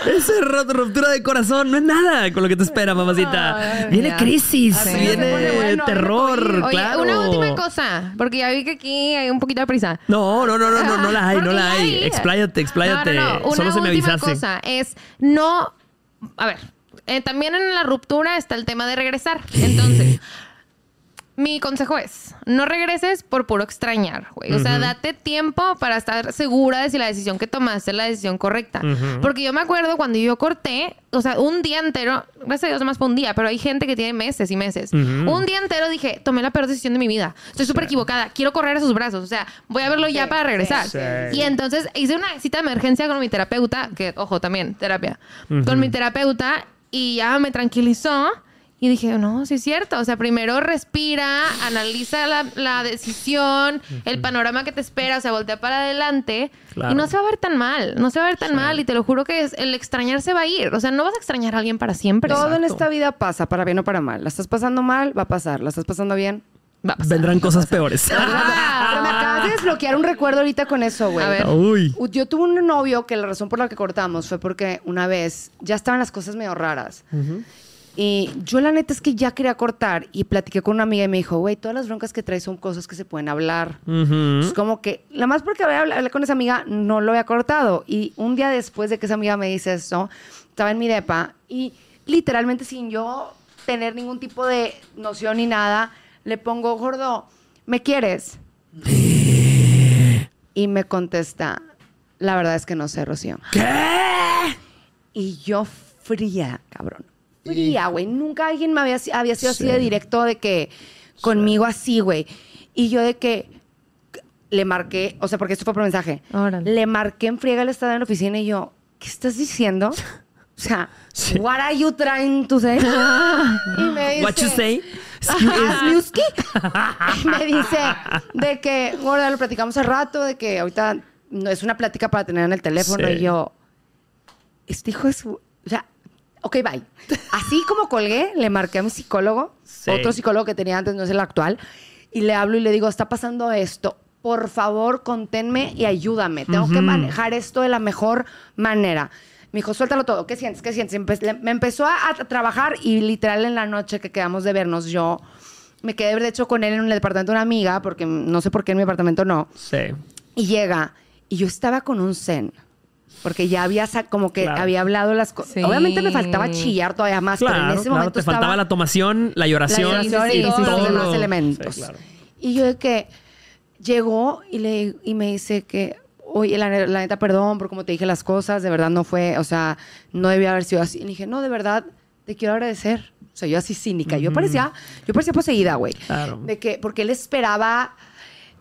Esa ruptura de corazón no es nada con lo que te espera, mamacita. Ay, Viene crisis, viene bueno, terror, Oye, claro. una última cosa, porque ya vi que aquí hay un poquito de prisa. No, no, no, no, no, no la hay, no la hay. Expláyate, expláyate. No, no, no. Una Solo se me última avisaste. cosa es no. A ver, eh, también en la ruptura está el tema de regresar. Entonces, mi consejo es: no regreses por puro extrañar, güey. O sea, date tiempo para estar segura de si la decisión que tomaste es la decisión correcta. Porque yo me acuerdo cuando yo corté, o sea, un día entero, gracias a Dios, nomás fue un día, pero hay gente que tiene meses y meses. Un día entero dije: tomé la peor decisión de mi vida. Estoy súper equivocada. Quiero correr a sus brazos. O sea, voy a verlo ya para regresar. sí. Y entonces hice una cita de emergencia con mi terapeuta, que, ojo, también, terapia, con mi terapeuta, y ya me tranquilizó. Y dije, no, sí es cierto. O sea, primero respira, analiza la, la decisión, el panorama que te espera, o sea, voltea para adelante. Claro. Y no se va a ver tan mal, no se va a ver tan mal. Y te lo juro que es, el extrañar se va a ir. O sea, no vas a extrañar a alguien para siempre. Todo en esta vida pasa, para bien o para mal. La estás pasando mal, va a pasar. La estás pasando bien. Vendrán cosas peores. Ah. Pero me acabas de desbloquear un recuerdo ahorita con eso, güey. A ver. Uy. Yo tuve un novio que la razón por la que cortamos fue porque una vez ya estaban las cosas medio raras. Y yo la neta es que ya quería cortar y platiqué con una amiga y me dijo, güey, todas las broncas que traes son cosas que se pueden hablar. Ujú. Es como que, la más porque había hablado con esa amiga, no lo había cortado. Y un día después de que esa amiga me dice eso, estaba en mi depa y literalmente sin yo tener ningún tipo de noción ni nada, le pongo, gordo, ¿me quieres? y me contesta, la verdad es que no sé, Rocío. ¿Qué? Y yo fría, cabrón. Fría, güey. Nunca alguien me había, había sido así Sí. de directo de que conmigo así, güey. Y yo de que le marqué, o sea, porque esto fue por mensaje. Órale. Le marqué en friega el estado en la oficina y yo, ¿qué estás diciendo? O sea, Sí. what are you trying to say? y me dice, What you say? Me dice de que, gorda, lo platicamos hace rato, de que ahorita no es una plática para tener en el teléfono. Sí. Y yo, este hijo es. O sea, ok, bye. Así como colgué, le marqué a mi psicólogo, Sí. otro psicólogo que tenía antes, no es el actual, y le hablo y le digo, está pasando esto. Por favor, conténme y ayúdame. Tengo que manejar esto de la mejor manera. Me dijo, suéltalo todo. ¿Qué sientes? ¿Qué sientes? Empe- le- me empezó a, a trabajar y literal en la noche que quedamos de vernos, yo me quedé de hecho con él en el departamento de una amiga, porque no sé por qué en mi departamento no. Sí. Y llega, y yo estaba con un zen. Porque ya había como que Claro. había hablado las cosas. Sí. Obviamente me faltaba chillar todavía más, pero en Claro, ese claro, momento te estaba faltaba la tomación, la lloración, la lloración sí, y todos sí, los sí. demás lo- elementos. Sí, claro. Y yo de que llegó y, le, y me dice que, oye, la, la neta, perdón por cómo te dije las cosas, de verdad no fue, o sea, no debía haber sido así. Y le dije, no, de verdad, te quiero agradecer. O sea, yo así cínica. Yo parecía, yo parecía poseída, güey. Claro. De que, porque él esperaba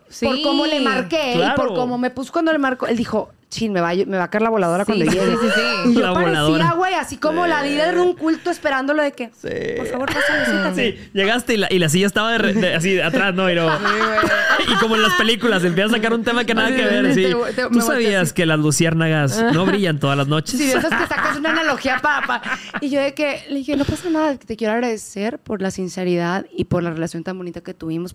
Sí. por cómo le marqué y por cómo me puso cuando le marcó. Él dijo, chin, me va, a- me va a caer la voladora Sí, cuando llegue. sí, sí. Y yo La parecía, güey, así como la líder de un culto esperándolo de que, Sí. por favor, siéntate. Sí, llegaste y la, y la silla estaba de re- de- así de atrás, ¿no? Y, no- y como en las películas, empieza a sacar un tema que nada que ver. Sí. Te- te- ¿Tú sabías así. que las luciérnagas no brillan todas las noches? Sí, de esas que sacas una analogía para- Y yo de que le dije, no pasa nada, te quiero agradecer por la sinceridad y por la relación tan bonita que tuvimos.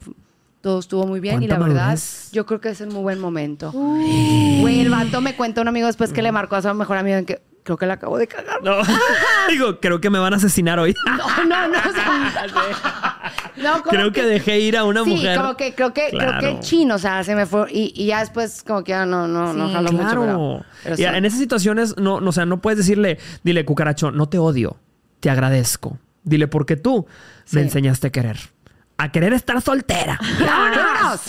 Todo estuvo muy bien y ¿Cuánta la verdad, madurez? yo creo que es un muy buen momento. Güey, el vato me cuenta un amigo después que le marcó a su mejor amigo en que creo que la acabo de cagar. No. Digo, creo que me van a asesinar hoy. No, no, no. o sea, no, como creo que dejé ir a una sí, mujer. como que creo que creo Claro. que chino, o sea, se me fue y, y ya después como que ya no no no Sí, jaló mucho, Claro. pero, pero Y sí. en esas situaciones, no, no, o sea, no puedes decirle, dile, cucaracho, no te odio, te agradezco. Dile, porque tú me Sí. enseñaste a querer. A querer estar soltera. ¡Vámonos!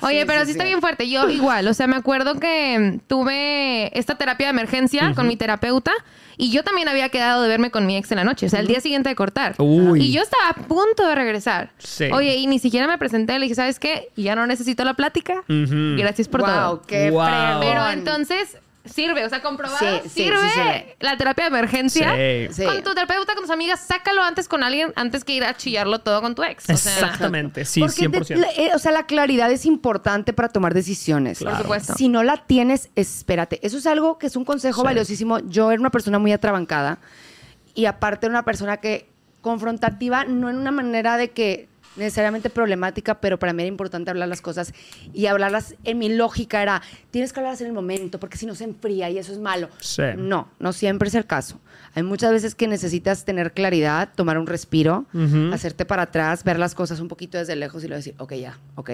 Oye, Sí, pero sí, sí, está sí. bien fuerte. Yo igual, o sea, me acuerdo que tuve esta terapia de emergencia con mi terapeuta y yo también había quedado de verme con mi ex en la noche, o sea, el día siguiente de cortar. Uy. Y yo estaba a punto de regresar. Sí. Oye, y ni siquiera me presenté, le dije, ¿sabes qué? Ya no necesito la plática. Gracias por wow, todo. qué Wow. Pero entonces sirve, o sea, comprobado, Sí, sí, sirve sí la terapia de emergencia. Sí. Sí. Con tu terapeuta, con tus amigas, sácalo antes con alguien antes que ir a chillarlo todo con tu ex. O sea, Exactamente, sí, Porque 100%. de- la- eh, o sea, la claridad es importante para tomar decisiones. Claro. Por supuesto. Si no la tienes, espérate. Eso es algo que es un consejo Sí. valiosísimo. Yo era una persona muy atrabancada y aparte era una persona que confrontativa, no en una manera de que necesariamente problemática, pero para mí era importante hablar las cosas y hablarlas en mi lógica era, tienes que hablarlas en el momento, porque si no se enfría y eso es malo. Sí. No, no siempre es el caso. Hay muchas veces que necesitas tener claridad, tomar un respiro, hacerte para atrás, ver las cosas un poquito desde lejos y luego decir, ok, ya, ok,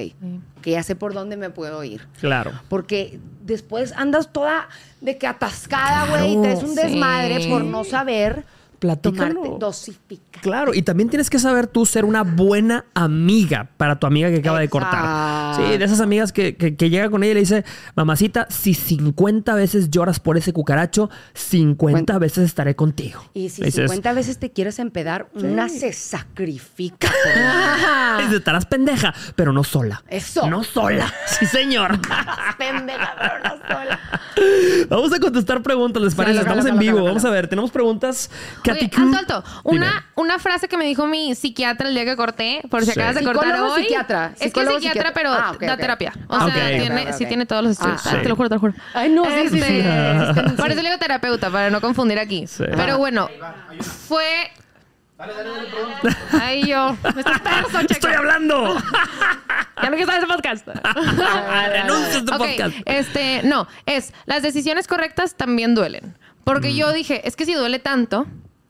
que ya sé por dónde me puedo ir. Claro. Porque después andas toda de que atascada, güey, Claro. y traes un desmadre Sí. por no saber Platícalo. tomarte, dosificar. Claro, y también tienes que saber tú ser una buena amiga para tu amiga que acaba de cortar. Sí, de esas amigas que, que, que llega con ella y le dice, mamacita, si 50 veces lloras por ese cucaracho, 50 Cuenta. veces estaré contigo. Y si dices, 50 veces te quieres empedar, una se sacrifica. "Dices, estarás pendeja, pero no sola. Eso. No sola. Sí, señor. pendeja, pero no sola. Vamos a contestar preguntas, ¿les parece? Jalo, Estamos jalo, en jalo, vivo. Vamos a ver, tenemos preguntas. Oye, alto, alto. Una, una frase que me dijo mi psiquiatra el día que corté, por si Sí. acabas de cortar ¿Psicólogo hoy. psiquiatra? Es que ¿Psicólogo es psiquiatra, psiquiatra? pero Ah, ok, da ok. terapia. O Ah, sea, ok, tiene, ok, sí ok. tiene todos los estudios. Ah, Ah, sí. Te lo juro, te lo juro. Ay, no, sí, sí, sí. Este, Por eso le digo terapeuta, para no confundir aquí. Sí. Pero bueno, fue... Ay, yo. Me estás perso, checo. ¡Estoy hablando! Ya no quiero en ese podcast. Renuncia a este Ok, podcast. este, no, es las decisiones correctas también duelen. Porque Mm. yo dije, es que si duele tanto,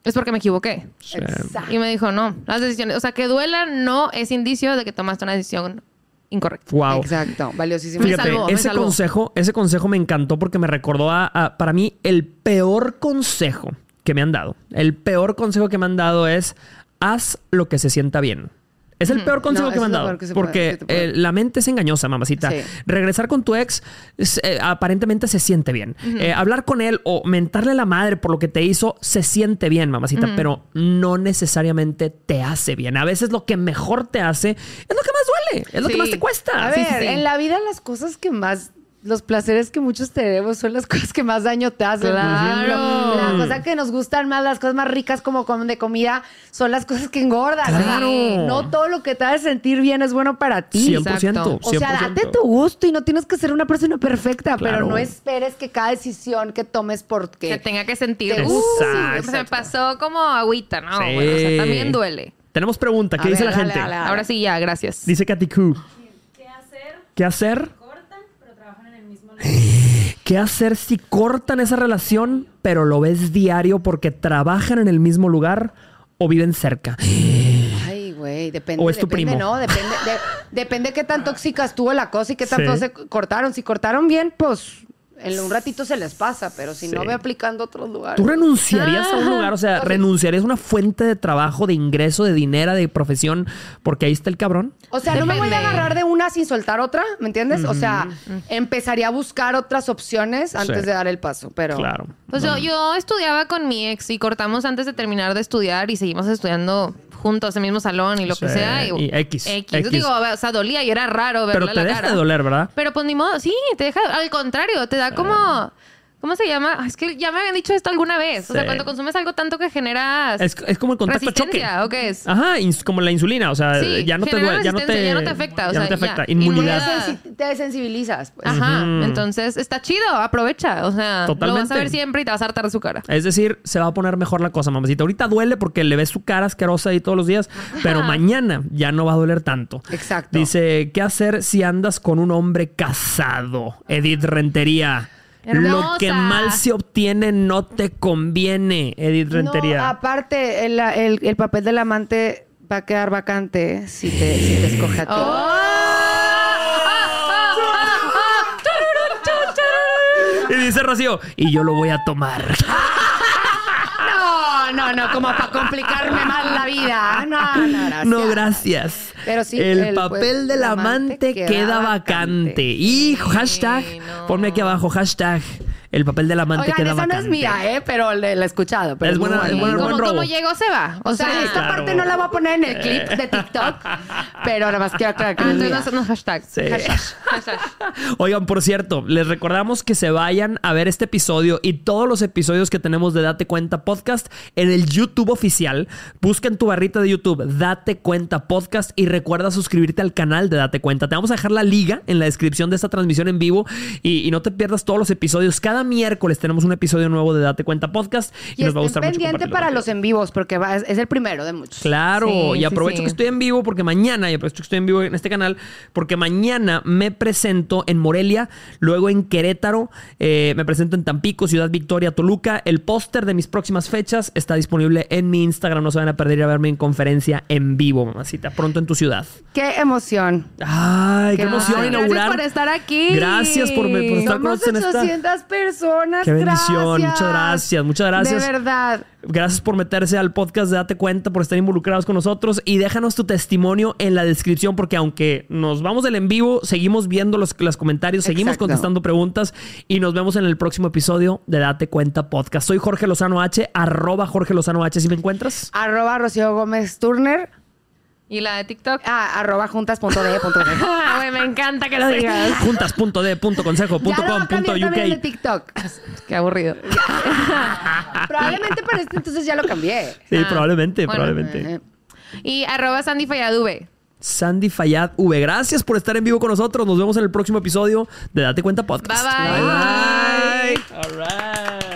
es porque me equivoqué. Exacto. Y me dijo, no, las decisiones, o sea, que duela no es indicio de que tomaste una decisión incorrecta. Wow. Exacto, valiosísimo. Me Fíjate, salvó, ese salvó. consejo, ese consejo me encantó porque me recordó a, a- para mí, el peor consejo que me han dado. El peor consejo que me han dado es haz lo que se sienta bien. Es el peor consejo No, que me han dado. porque que te puede- eh, la mente es engañosa, mamacita. Sí. Regresar con tu ex es, eh, aparentemente se siente bien. Eh, hablar con él o mentarle la madre por lo que te hizo se siente bien, mamacita, pero no necesariamente te hace bien. A veces lo que mejor te hace es lo que más duele, es lo que más te cuesta. A Sí, ver, sí, sí. en la vida las cosas que más, los placeres que muchos tenemos son las cosas que más daño te hacen. Por Claro. ejemplo, La cosa que nos gustan más, las cosas más ricas como com- de comida, son las cosas que engordan. Claro. No todo lo que te hace sentir bien es bueno para ti. 100%. Exacto. O sea, 100%. date tu gusto y no tienes que ser una persona perfecta, Claro. pero no esperes que cada decisión que tomes porque... Que tenga que sentir. Te Uh, se me pasó como agüita, ¿no? Sí. Bueno, o sea, también duele. Tenemos pregunta. ¿Qué A dice ver, la dale, gente? dale, dale. Ahora sí, ya, gracias. Dice Katy Q. ¿Qué hacer? ¿Qué hacer? Cortan, pero trabajan en el mismo lugar. ¿Qué hacer si cortan esa relación, pero lo ves diario porque trabajan en el mismo lugar o viven cerca? Ay, güey, depende. ¿O es tu depende, primo? No, depende, de- depende qué tan tóxica estuvo la cosa y qué tanto Sí. se cortaron. Si cortaron bien, pues en un ratito se les pasa, pero si no, ve aplicando a otros lugares. ¿Tú renunciarías a un lugar? O sea, ¿renunciarías a una fuente de trabajo, de ingreso, de dinero, de profesión? Porque ahí está el cabrón. O sea, no me voy a agarrar de una sin soltar otra, ¿me entiendes? O sea, empezaría a buscar otras opciones antes Sí. de dar el paso, pero... Claro. Pues yo, yo estudiaba con mi ex y cortamos antes de terminar de estudiar y seguimos estudiando juntos en el mismo salón y lo que sea. Y, y X, X. X. Digo, o sea, dolía y era raro verle Pero te la deja cara. de doler, ¿verdad? Pero pues ni modo, sí, te deja, al contrario, te da como, ¿cómo se llama? Ay, Es que ya me habían dicho esto alguna vez. O sea, cuando consumes algo tanto que generas Es, es como el contacto a choque. ¿o qué es? Ajá, como la insulina, o sea, Sí, ya no te ya no te, ya no te afecta, o ya no sea, te afecta. ya, Inmunidad. Te, te desensibilizas, pues. Ajá, entonces está chido, aprovecha, o sea, lo vas a ver siempre y te vas a hartar de su cara. Es decir, se va a poner mejor la cosa, mamacita. Ahorita duele porque le ves su cara asquerosa ahí todos los días, pero mañana ya no va a doler tanto. Exacto. Dice, ¿qué hacer si andas con un hombre casado? Edith Rentería. Lo que mal se obtiene no te conviene, Edith Rentería. No, aparte, el, el- el papel del amante va a quedar vacante si te, si te escoge a ti. Oh. y dice Rocío, y yo lo voy a tomar. No, no, no, como para complicarme más la vida. No, no, gracias. No, gracias. Pero sí, el, el, papel pues, del el amante amante queda, queda vacante. vacante. Y hashtag, no. ponme aquí abajo, hashtag, el papel del amante Oigan, queda esa vacante. no es mía, ¿eh? Pero le- la he escuchado. Pero Es buena- es buena- Como, buen robo. como llegó, se va. O sea, esta Claro. parte no la voy a poner en el clip de TikTok, pero nada más quiero aclarar que Ah, no es entonces mía. no, no, hashtag. Sí. Hashtag. Hashtag. Oigan, por cierto, les recordamos que se vayan a ver este episodio y todos los episodios que tenemos de Date Cuenta Podcast en el YouTube oficial. Busca en tu barrita de YouTube Date Cuenta Podcast y recuerda suscribirte al canal de Date Cuenta. Te vamos a dejar la liga en la descripción de esta transmisión en vivo y, y no te pierdas todos los episodios. Cada miércoles tenemos un episodio nuevo de Date Cuenta Podcast y, Y nos va a gustar mucho pendiente para los en vivos, porque va- es, el primero de muchos. Claro, Sí, y aprovecho sí. que estoy en vivo porque mañana, y aprovecho que estoy en vivo en este canal, porque mañana me presento en Morelia, luego en Querétaro, eh, me presento en Tampico, Ciudad Victoria, Toluca. El póster de mis próximas fechas está disponible en mi Instagram, no se van a perder a verme en conferencia en vivo, mamacita, pronto en tu ciudad. Qué emoción. Ay, qué, Qué emoción inaugurar. Gracias por estar aquí. Gracias por, por estar con nosotros en esta... 800 personas. Qué bendición, gracias. muchas gracias, muchas gracias. De verdad. Gracias por meterse al podcast de Date Cuenta, por estar involucrados con nosotros y déjanos tu testimonio en la descripción porque aunque nos vamos del en vivo, seguimos viendo los, los comentarios, seguimos Exacto. contestando preguntas y nos vemos en el próximo episodio de Date Cuenta Podcast. Soy Jorge Lozano H, arroba Jorge Lozano H, si me encuentras. Arroba Rocío Gómez Turner. Y la de TikTok. Ah, arroba juntas.de.de. Ah, güey, me encanta que lo digas. Cambié también de TikTok. Qué aburrido. Probablemente para este entonces ya lo cambié. Sí, Ah, probablemente, bueno. probablemente. Eh, Y arroba Sandy Falladube. Sandy Fayad V, gracias por estar en vivo con nosotros. Nos vemos en el próximo episodio de Date Cuenta Podcast. Bye, bye. Bye, bye. All right.